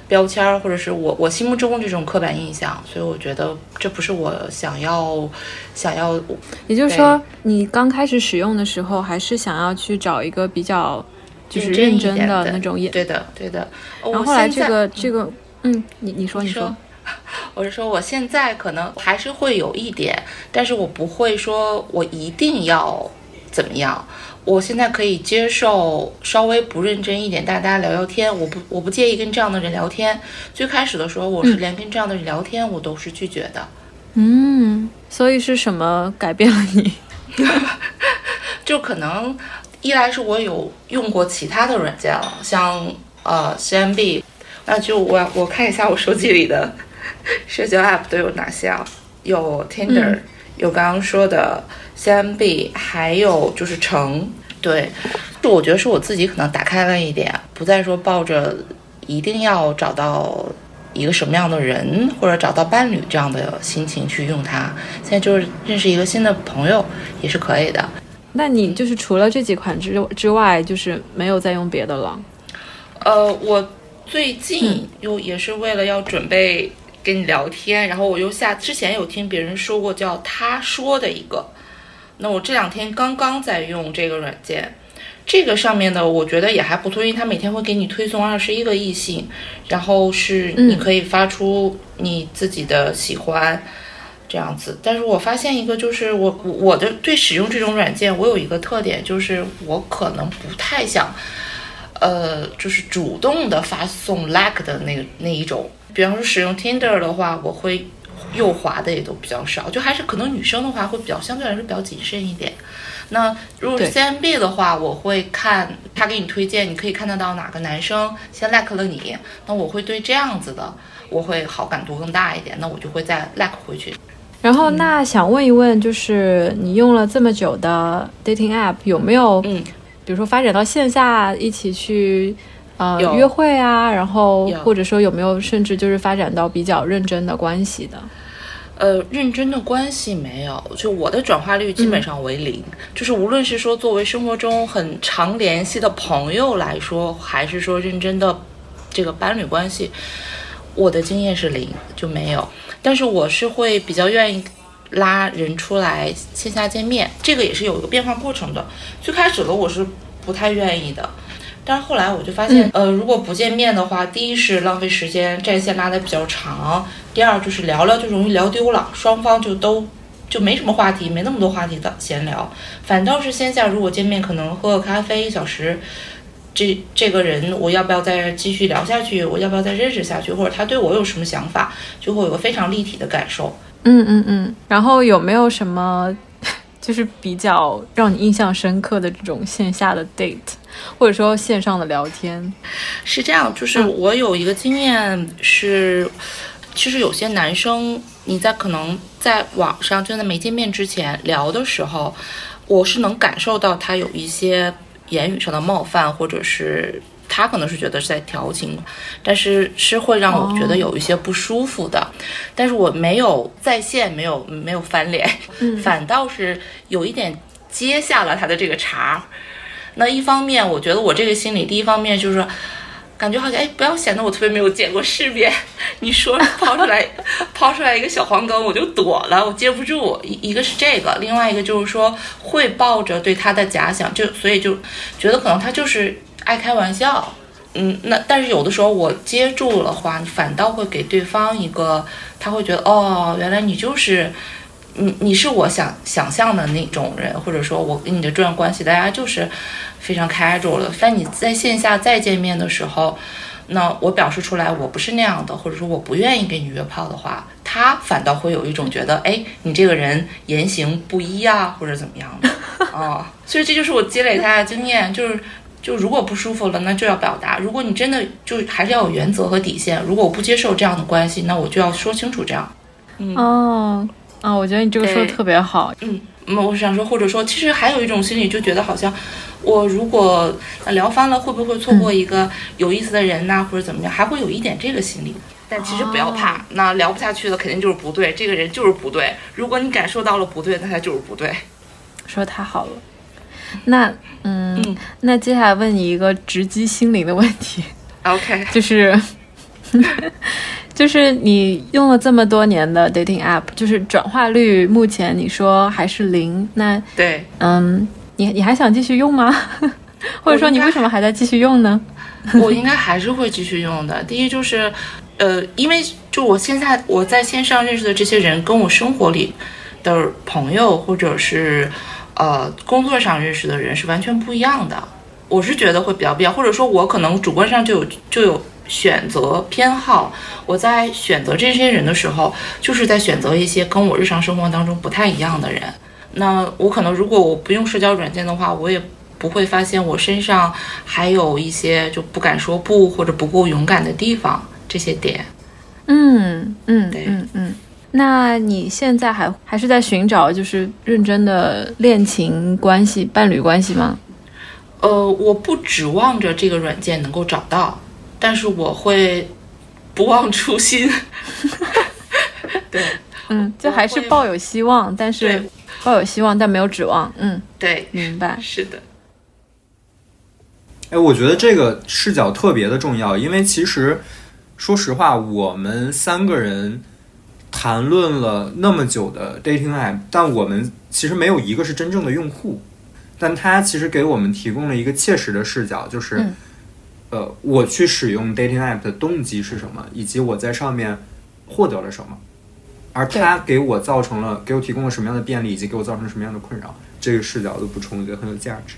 标签儿，或者是我我心目中这种刻板印象，所以我觉得这不是我想要想要。也就是说，你刚开始使用的时候，还是想要去找一个比较就是认真的那种，对的对的。然后后来这个这个，嗯，你你说你说，(laughs) 我是说我现在可能还是会有一点，但是我不会说我一定要怎么样。我现在可以接受稍微不认真一点，大家聊聊天，我不我不介意跟这样的人聊天。最开始的时候，我是连跟这样的人聊天我都是拒绝的。嗯，所以是什么改变了你？(laughs) 就可能一来是我有用过其他的软件了，像呃 CMB，那就我我看一下我手机里的 (laughs) 社交 App 都有哪些啊？有 Tinder，有刚刚说的 CMB，还有就是成。对，就我觉得是我自己可能打开了一点，不再说抱着一定要找到一个什么样的人或者找到伴侣这样的心情去用它。现在就是认识一个新的朋友也是可以的。那你就是除了这几款之之外，就是没有再用别的了？呃，我最近又也是为了要准备跟你聊天，然后我又下之前有听别人说过叫他说的一个。那我这两天刚刚在用这个软件，这个上面的我觉得也还不错，因为它每天会给你推送二十一个异性，然后是你可以发出你自己的喜欢这样子。但是我发现一个就是我我的对使用这种软件，我有一个特点，就是我可能不太想，呃，就是主动的发送 like 的那个那一种。比方说使用 Tinder 的话，我会。右滑的也都比较少，就还是可能女生的话会比较相对来说比较谨慎一点。那如果是 CMB 的话，我会看他给你推荐，你可以看得到哪个男生先 like 了你，那我会对这样子的我会好感度更大一点，那我就会再 like 回去。然后那想问一问，就是你用了这么久的 dating app，有没有嗯，比如说发展到线下一起去呃有约会啊，然后或者说有没有甚至就是发展到比较认真的关系的？呃，认真的关系没有，就我的转化率基本上为零。就是无论是说作为生活中很常联系的朋友来说，还是说认真的这个伴侣关系，我的经验是零，就没有。但是我是会比较愿意拉人出来线下见面，这个也是有一个变化过程的。最开始的我是不太愿意的。但是后来我就发现，呃，如果不见面的话，第一是浪费时间，战线拉得比较长；第二就是聊聊就容易聊丢了，双方就都就没什么话题，没那么多话题的闲聊。反倒是线下如果见面，可能喝个咖啡一小时，这这个人我要不要再继续聊下去？我要不要再认识下去？或者他对我有什么想法，就会有个非常立体的感受。嗯嗯嗯。然后有没有什么 (laughs) 就是比较让你印象深刻的这种线下的 date，或者说线上的聊天？是这样，就是我有一个经验是，其实有些男生你在可能在网上就在没见面之前聊的时候，我是能感受到他有一些言语上的冒犯，或者是他可能是觉得是在调情，但是是会让我觉得有一些不舒服的。但是我没有在线，没有没有翻脸，(laughs) 反倒是有一点接下了他的这个茬。那一方面，我觉得我这个心理，第一方面就是感觉好像，哎，不要显得我特别没有见过世面。(laughs) 你说 (laughs) 抛出来，抛出来一个小黄梗，我就躲了，我接不住。一一个是这个，另外一个就是说会抱着对他的假想，就所以就觉得可能他就是爱开玩笑。嗯，那但是有的时候我接住了话，反倒会给对方一个，他会觉得哦，原来你就是。你你是我想想象的那种人，或者说我跟你的这段关系，大家就是非常 casual 的。但你在线下再见面的时候，那我表示出来我不是那样的，或者说我不愿意跟你约炮的话，他反倒会有一种觉得，哎，你这个人言行不一啊，或者怎么样的啊。所以这就是我积累下来的经验，就是就如果不舒服了，那就要表达。如果你真的就还是要有原则和底线。如果我不接受这样的关系，那我就要说清楚这样。嗯哦。啊，我觉得你这个说的特别好。嗯，那我想说，或者说，其实还有一种心理，就觉得好像我如果聊翻了，会不会错过一个有意思的人呐，或者怎么样，还会有一点这个心理。但其实不要怕，那聊不下去的肯定就是不对，这个人就是不对。如果你感受到了不对，那他就是不对。说的太好了。那，嗯，那接下来问你一个直击心灵的问题。OK，就是。就是你用了这么多年的 dating app，就是转化率目前你说还是零，那对，嗯，你你还想继续用吗？(laughs) 或者说你为什么还在继续用呢？(laughs) 我应该还是会继续用的。第一就是，呃，因为就我现在我在线上认识的这些人，跟我生活里的朋友或者是呃工作上认识的人是完全不一样的。我是觉得会比较必要，或者说我可能主观上就有就有。选择偏好，我在选择这些人的时候，就是在选择一些跟我日常生活当中不太一样的人。那我可能如果我不用社交软件的话，我也不会发现我身上还有一些就不敢说不或者不够勇敢的地方。这些点，嗯嗯对嗯嗯。那你现在还还是在寻找就是认真的恋情关系、伴侣关系吗？呃，我不指望着这个软件能够找到。但是我会不忘初心，(laughs) 对，(laughs) 嗯，就还是抱有希望，但是抱有希望但没有指望，嗯，对，明白，(laughs) 是的。哎，我觉得这个视角特别的重要，因为其实说实话，我们三个人谈论了那么久的 dating app，但我们其实没有一个是真正的用户，但它其实给我们提供了一个切实的视角，就是。嗯呃，我去使用 dating app 的动机是什么，以及我在上面获得了什么，而它给我造成了，给我提供了什么样的便利，以及给我造成了什么样的困扰，这个视角的补充，我觉得很有价值。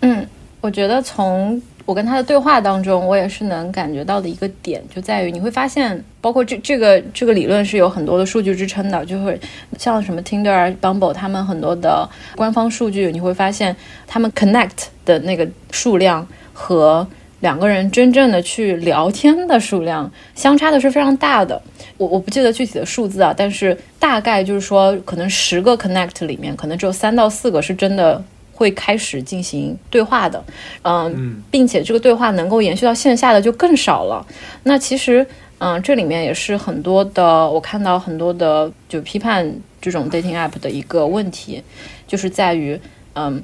嗯，我觉得从我跟他的对话当中，我也是能感觉到的一个点，就在于你会发现，包括这这个这个理论是有很多的数据支撑的，就会像什么 Tinder、Bumble 他们很多的官方数据，你会发现他们 connect 的那个数量和两个人真正的去聊天的数量相差的是非常大的。我我不记得具体的数字啊，但是大概就是说，可能十个 connect 里面，可能只有三到四个是真的会开始进行对话的，嗯，并且这个对话能够延续到线下的就更少了。那其实，嗯，这里面也是很多的，我看到很多的就批判这种 dating app 的一个问题，就是在于，嗯，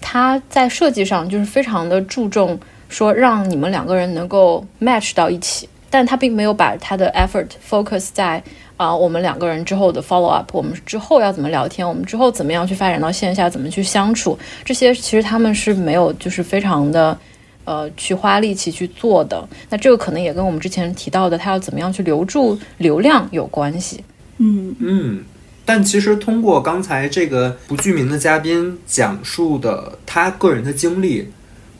它在设计上就是非常的注重说让你们两个人能够 match 到一起。但他并没有把他的 effort focus 在啊，我们两个人之后的 follow up，我们之后要怎么聊天，我们之后怎么样去发展到线下，怎么去相处，这些其实他们是没有，就是非常的呃去花力气去做的。那这个可能也跟我们之前提到的，他要怎么样去留住流量有关系。嗯嗯，但其实通过刚才这个不具名的嘉宾讲述的他个人的经历，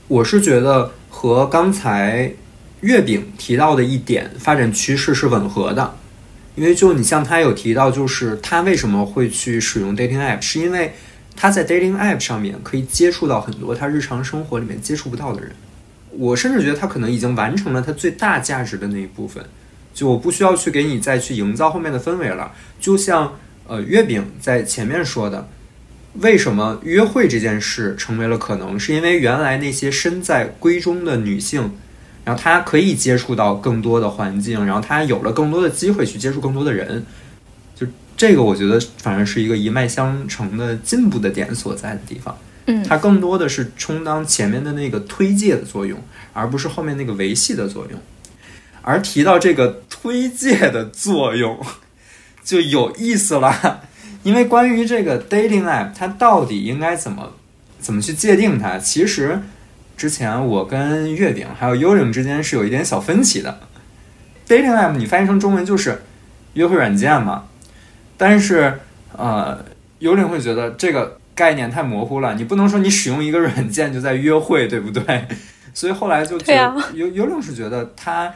我是觉得和刚才。月饼提到的一点发展趋势是吻合的，因为就你像他有提到，就是他为什么会去使用 dating app，是因为他在 dating app 上面可以接触到很多他日常生活里面接触不到的人。我甚至觉得他可能已经完成了他最大价值的那一部分，就我不需要去给你再去营造后面的氛围了。就像呃月饼在前面说的，为什么约会这件事成为了可能，是因为原来那些身在闺中的女性。然后她可以接触到更多的环境，然后她有了更多的机会去接触更多的人，就这个我觉得反而是一个一脉相承的进步的点所在的地方。嗯，它更多的是充当前面的那个推介的作用，而不是后面那个维系的作用。而提到这个推介的作用，就有意思了，因为关于这个 dating app，它到底应该怎么怎么去界定它，其实。之前我跟月饼还有幽灵之间是有一点小分歧的。dating app 你翻译成中文就是约会软件嘛，但是呃，幽灵会觉得这个概念太模糊了，你不能说你使用一个软件就在约会，对不对？(laughs) 所以后来就觉得幽幽灵是觉得它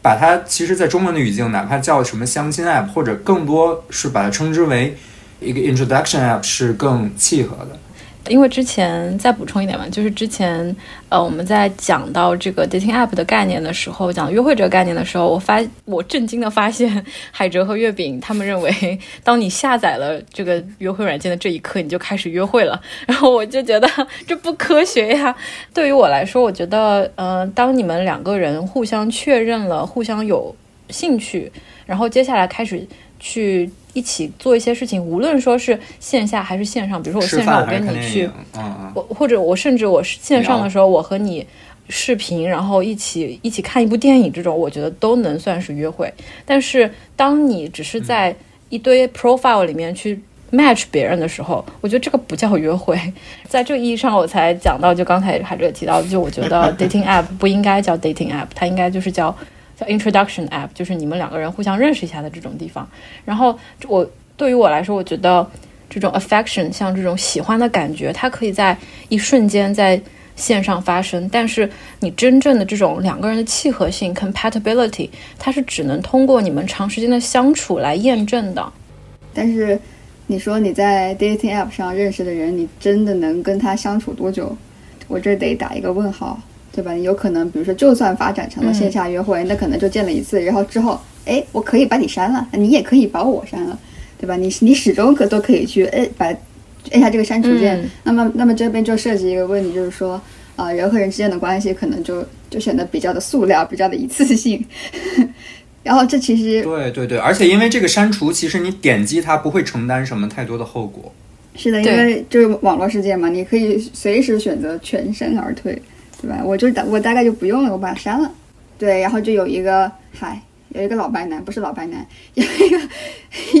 把它其实，在中文的语境，哪怕叫什么相亲 app，或者更多是把它称之为一个 introduction app，是更契合的。因为之前再补充一点嘛，就是之前呃我们在讲到这个 dating app 的概念的时候，讲约会这个概念的时候，我发我震惊的发现，海哲和月饼他们认为，当你下载了这个约会软件的这一刻，你就开始约会了。然后我就觉得这不科学呀。对于我来说，我觉得呃，当你们两个人互相确认了，互相有兴趣，然后接下来开始去。一起做一些事情，无论说是线下还是线上，比如说我线上我跟你去，我或者我甚至我是线上的时候，我和你视频，然后一起一起看一部电影，这种我觉得都能算是约会。但是当你只是在一堆 profile 里面去 match 别人的时候，我觉得这个不叫约会。(laughs) 在这个意义上，我才讲到，就刚才海哲提到，就我觉得 dating app 不应该叫 dating app，它应该就是叫。叫 introduction app，就是你们两个人互相认识一下的这种地方。然后我对于我来说，我觉得这种 affection，像这种喜欢的感觉，它可以在一瞬间在线上发生。但是你真正的这种两个人的契合性 compatibility，它是只能通过你们长时间的相处来验证的。但是你说你在 dating app 上认识的人，你真的能跟他相处多久？我这得打一个问号。对吧？你有可能，比如说，就算发展成了线下约会，那可能就见了一次，然后之后，哎，我可以把你删了，你也可以把我删了，对吧？你你始终可都可以去，哎，把按下这个删除键。那么，那么这边就涉及一个问题，就是说，啊，人和人之间的关系可能就就显得比较的塑料，比较的一次性。(laughs) 然后这其实对对对，而且因为这个删除，其实你点击它不会承担什么太多的后果。是的，因为就是网络世界嘛，你可以随时选择全身而退。对吧？我就大我大概就不用了，我把它删了。对，然后就有一个嗨，有一个老白男，不是老白男，有一个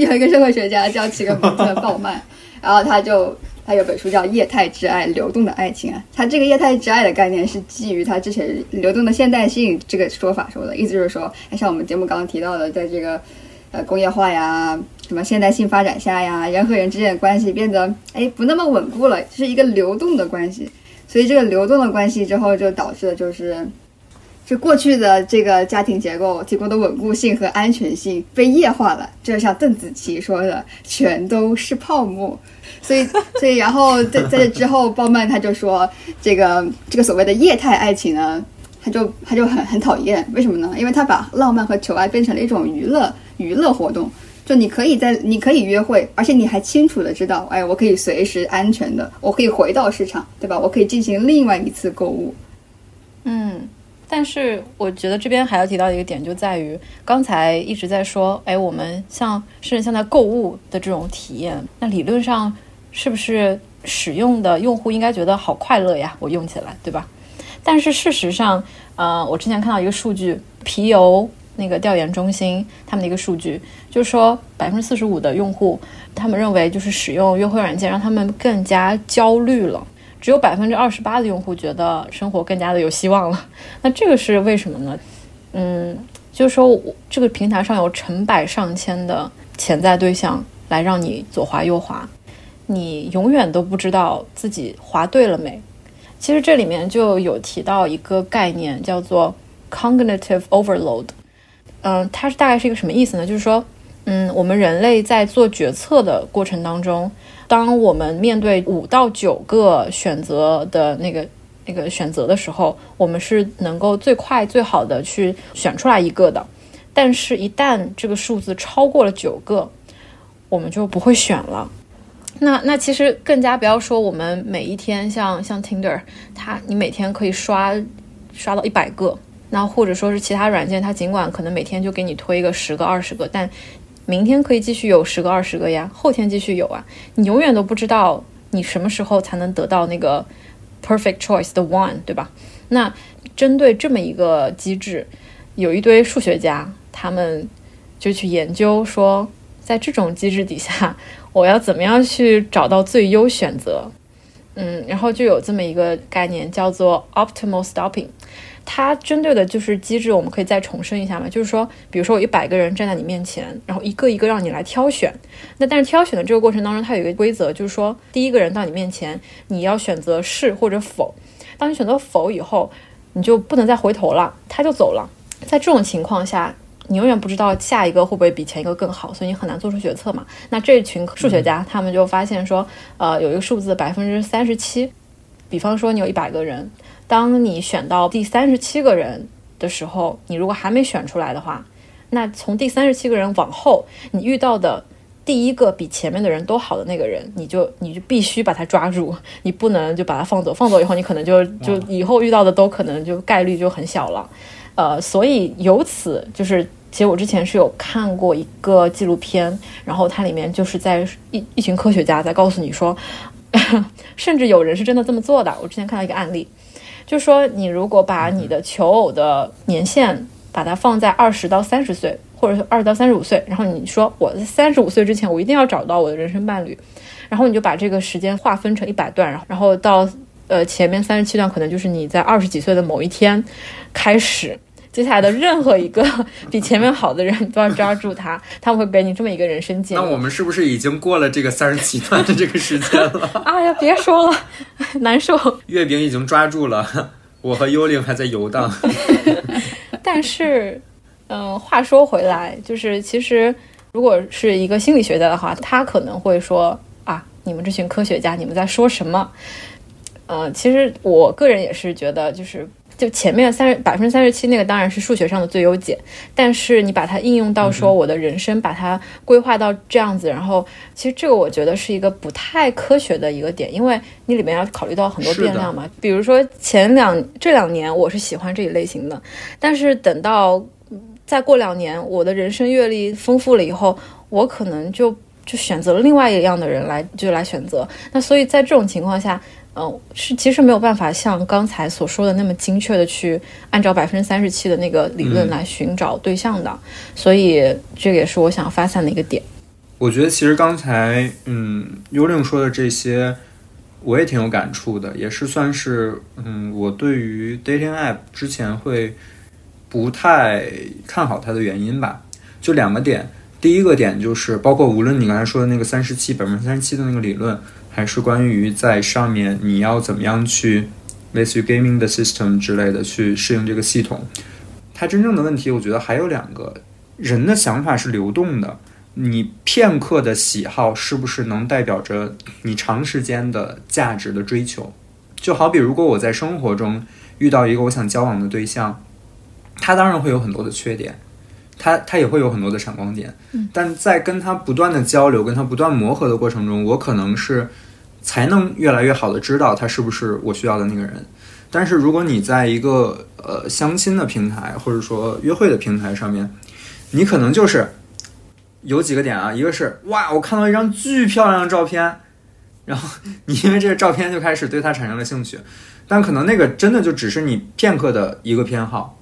(laughs) 有一个社会学家叫起个名字鲍曼，然后他就他有本书叫《液态之爱：流动的爱情》啊。他这个液态之爱的概念是基于他之前流动的现代性这个说法说的，意思就是说，像我们节目刚刚提到的，在这个呃工业化呀、什么现代性发展下呀，人和人之间的关系变得哎不那么稳固了，就是一个流动的关系。所以这个流动的关系之后，就导致的就是，就过去的这个家庭结构提供的稳固性和安全性被液化了。就像邓紫棋说的，全都是泡沫。所以，所以然后在在这之后，鲍曼他就说，这个这个所谓的液态爱情呢，他就他就很很讨厌，为什么呢？因为他把浪漫和求爱变成了一种娱乐娱乐活动。就你可以在你可以约会，而且你还清楚的知道，哎，我可以随时安全的，我可以回到市场，对吧？我可以进行另外一次购物。嗯，但是我觉得这边还要提到一个点，就在于刚才一直在说，哎，我们像甚至像在购物的这种体验，那理论上是不是使用的用户应该觉得好快乐呀？我用起来，对吧？但是事实上，呃，我之前看到一个数据，皮尤。那个调研中心他们的一个数据，就是说百分之四十五的用户，他们认为就是使用约会软件让他们更加焦虑了，只有百分之二十八的用户觉得生活更加的有希望了。(laughs) 那这个是为什么呢？嗯，就是说这个平台上有成百上千的潜在对象来让你左滑右滑，你永远都不知道自己滑对了没。其实这里面就有提到一个概念叫做 cognitive overload。嗯，它是大概是一个什么意思呢？就是说，嗯，我们人类在做决策的过程当中，当我们面对五到九个选择的那个那个选择的时候，我们是能够最快最好的去选出来一个的。但是，一旦这个数字超过了九个，我们就不会选了。那那其实更加不要说我们每一天像像 Tinder，它你每天可以刷刷到一百个。那或者说是其他软件，它尽管可能每天就给你推一个十个、二十个，但明天可以继续有十个、二十个呀，后天继续有啊，你永远都不知道你什么时候才能得到那个 perfect choice 的 one，对吧？那针对这么一个机制，有一堆数学家，他们就去研究说，在这种机制底下，我要怎么样去找到最优选择？嗯，然后就有这么一个概念叫做 optimal stopping。它针对的就是机制，我们可以再重申一下嘛，就是说，比如说有一百个人站在你面前，然后一个一个让你来挑选。那但是挑选的这个过程当中，它有一个规则，就是说，第一个人到你面前，你要选择是或者否。当你选择否以后，你就不能再回头了，他就走了。在这种情况下，你永远不知道下一个会不会比前一个更好，所以你很难做出决策嘛。那这群数学家他们就发现说，呃，有一个数字百分之三十七，比方说你有一百个人。当你选到第三十七个人的时候，你如果还没选出来的话，那从第三十七个人往后，你遇到的第一个比前面的人都好的那个人，你就 (laughs) 你就必须把他抓住，你不能就把他放走。放走以后，你可能就 (laughs) 就以后遇到的都可能就概率就很小了。呃，所以由此就是，其实我之前是有看过一个纪录片，然后它里面就是在一一群科学家在告诉你说，(laughs) 甚至有人是真的这么做的。我之前看到一个案例。就说你如果把你的求偶的年限把它放在二十到三十岁，或者是二到三十五岁，然后你说我在三十五岁之前我一定要找到我的人生伴侣，然后你就把这个时间划分成一百段，然后然后到呃前面三十七段可能就是你在二十几岁的某一天开始。接下来的任何一个 (laughs) 比前面好的人都要抓住他，他们会给你这么一个人生建议。那我们是不是已经过了这个三十七段的这个时间了？(laughs) 哎呀，别说了，(laughs) 难受。月饼已经抓住了，我和幽灵还在游荡。但是，嗯，话说回来，就是其实如果是一个心理学家的话，他可能会说啊，你们这群科学家，你们在说什么？呃，其实我个人也是觉得，就是。就前面三十百分之三十七那个当然是数学上的最优解，但是你把它应用到说我的人生，把它规划到这样子，然后其实这个我觉得是一个不太科学的一个点，因为你里面要考虑到很多变量嘛。比如说前两这两年我是喜欢这一类型的，但是等到再过两年我的人生阅历丰富了以后，我可能就就选择了另外一样的人来就来选择。那所以在这种情况下。嗯，是其实没有办法像刚才所说的那么精确的去按照百分之三十七的那个理论来寻找对象的，所以这个也是我想发散的一个点。我觉得其实刚才嗯幽灵说的这些，我也挺有感触的，也是算是嗯我对于 dating app 之前会不太看好它的原因吧。就两个点，第一个点就是包括无论你刚才说的那个三十七百分之三十七的那个理论。还是关于在上面你要怎么样去类似于 gaming 的 system 之类的去适应这个系统。它真正的问题，我觉得还有两个人的想法是流动的。你片刻的喜好是不是能代表着你长时间的价值的追求？就好比如果我在生活中遇到一个我想交往的对象，他当然会有很多的缺点，他他也会有很多的闪光点，但在跟他不断的交流、跟他不断磨合的过程中，我可能是才能越来越好的知道他是不是我需要的那个人。但是如果你在一个呃相亲的平台或者说约会的平台上面，你可能就是有几个点啊，一个是哇，我看到一张巨漂亮的照片，然后你因为这个照片就开始对他产生了兴趣，但可能那个真的就只是你片刻的一个偏好，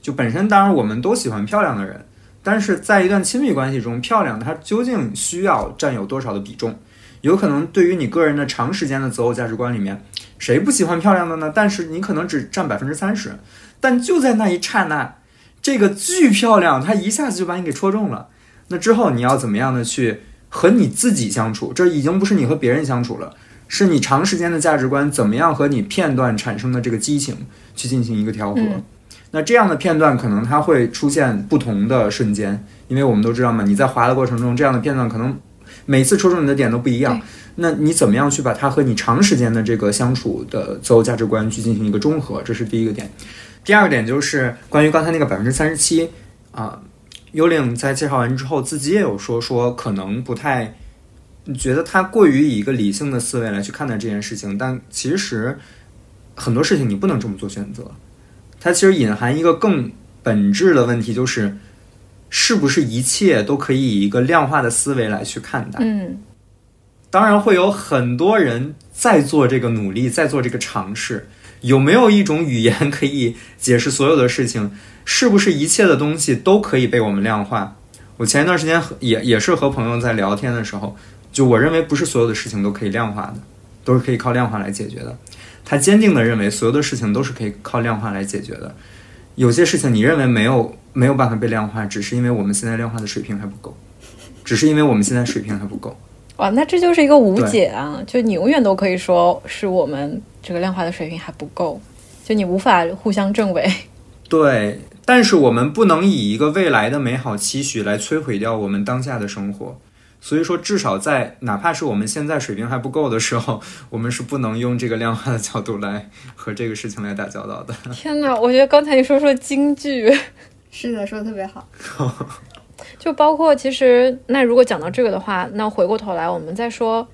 就本身当然我们都喜欢漂亮的人，但是在一段亲密关系中，漂亮它究竟需要占有多少的比重？有可能对于你个人的长时间的择偶价值观里面。谁不喜欢漂亮的呢？但是你可能只占百分之三十，但就在那一刹那，这个巨漂亮，它一下子就把你给戳中了。那之后你要怎么样的去和你自己相处？这已经不是你和别人相处了，是你长时间的价值观怎么样和你片段产生的这个激情去进行一个调和。那这样的片段可能它会出现不同的瞬间，因为我们都知道嘛，你在滑的过程中，这样的片段可能每次戳中你的点都不一样。那你怎么样去把它和你长时间的这个相处的择偶价值观去进行一个中和？这是第一个点。第二个点就是关于刚才那个百分之三十七啊，幽灵在介绍完之后自己也有说说可能不太觉得他过于以一个理性的思维来去看待这件事情，但其实很多事情你不能这么做选择。它其实隐含一个更本质的问题，就是是不是一切都可以以一个量化的思维来去看待？嗯。当然会有很多人在做这个努力，在做这个尝试。有没有一种语言可以解释所有的事情？是不是一切的东西都可以被我们量化？我前一段时间也也是和朋友在聊天的时候，就我认为不是所有的事情都可以量化的，都是可以靠量化来解决的。他坚定的认为所有的事情都是可以靠量化来解决的。有些事情你认为没有没有办法被量化，只是因为我们现在量化的水平还不够，只是因为我们现在水平还不够。(laughs) 哇，那这就是一个无解啊！就你永远都可以说是我们这个量化的水平还不够，就你无法互相证伪。(laughs) 对，但是我们不能以一个未来的美好期许来摧毁掉我们当下的生活。所以说，至少在哪怕是我们现在水平还不够的时候，我们是不能用这个量化的角度来和这个事情来打交道的。(laughs) 天哪，我觉得刚才你说说京剧，(laughs) 是的，说的特别好。(laughs) 就包括其实，那如果讲到这个的话，那回过头来我们再说，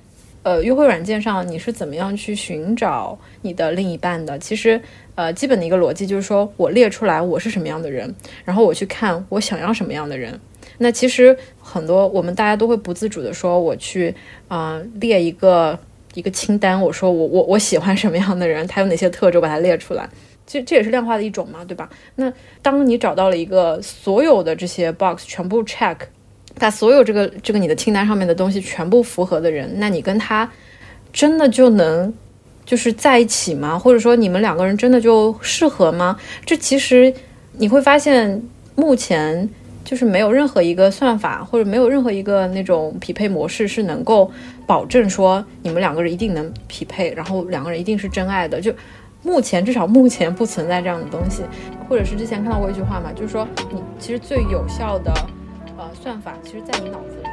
呃，约会软件上你是怎么样去寻找你的另一半的？其实，呃，基本的一个逻辑就是说我列出来我是什么样的人，然后我去看我想要什么样的人。那其实很多我们大家都会不自主的说，我去啊列一个一个清单，我说我我我喜欢什么样的人，他有哪些特质，把它列出来。这这也是量化的一种嘛，对吧？那当你找到了一个所有的这些 box 全部 check，把所有这个这个你的清单上面的东西全部符合的人，那你跟他真的就能就是在一起吗？或者说你们两个人真的就适合吗？这其实你会发现，目前就是没有任何一个算法或者没有任何一个那种匹配模式是能够保证说你们两个人一定能匹配，然后两个人一定是真爱的。就目前至少目前不存在这样的东西，或者是之前看到过一句话嘛，就是说你其实最有效的呃算法，其实在你脑子里。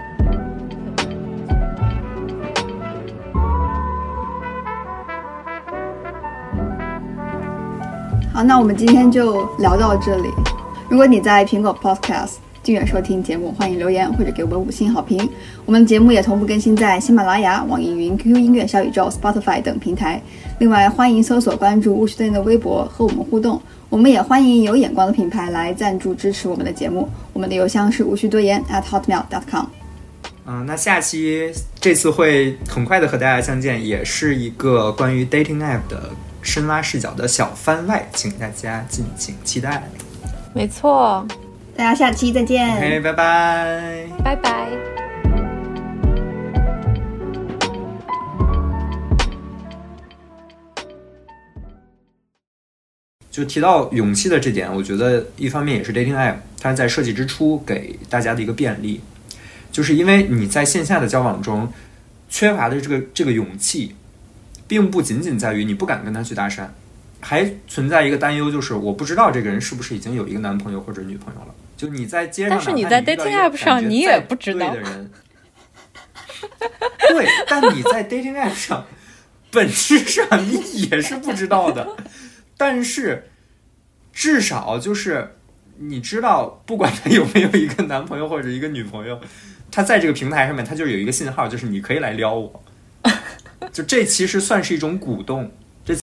好，那我们今天就聊到这里。如果你在苹果 Podcast 订阅收听节目，欢迎留言或者给我们五星好评。我们的节目也同步更新在喜马拉雅、网易云、QQ 音乐、小宇宙、Spotify 等平台。另外，欢迎搜索关注巫师队的微博和我们互动。我们也欢迎有眼光的品牌来赞助支持我们的节目。我们的邮箱是无需多言 at hotmail.com。嗯，那下期这次会很快的和大家相见，也是一个关于 dating app 的深挖视角的小番外，请大家敬请期待。没错，大家下期再见。OK，拜拜，拜拜。就提到勇气的这点，我觉得一方面也是 dating app 它在设计之初给大家的一个便利，就是因为你在线下的交往中缺乏的这个这个勇气，并不仅仅在于你不敢跟他去搭讪，还存在一个担忧，就是我不知道这个人是不是已经有一个男朋友或者女朋友了。就你在街上，但是你在 dating app 上你也不知道的人，对，(laughs) 但你在 dating app 上，本质上你也是不知道的。但是至少就是你知道，不管他有没有一个男朋友或者一个女朋友，他在这个平台上面，他就有一个信号，就是你可以来撩我。就这其实算是一种鼓动，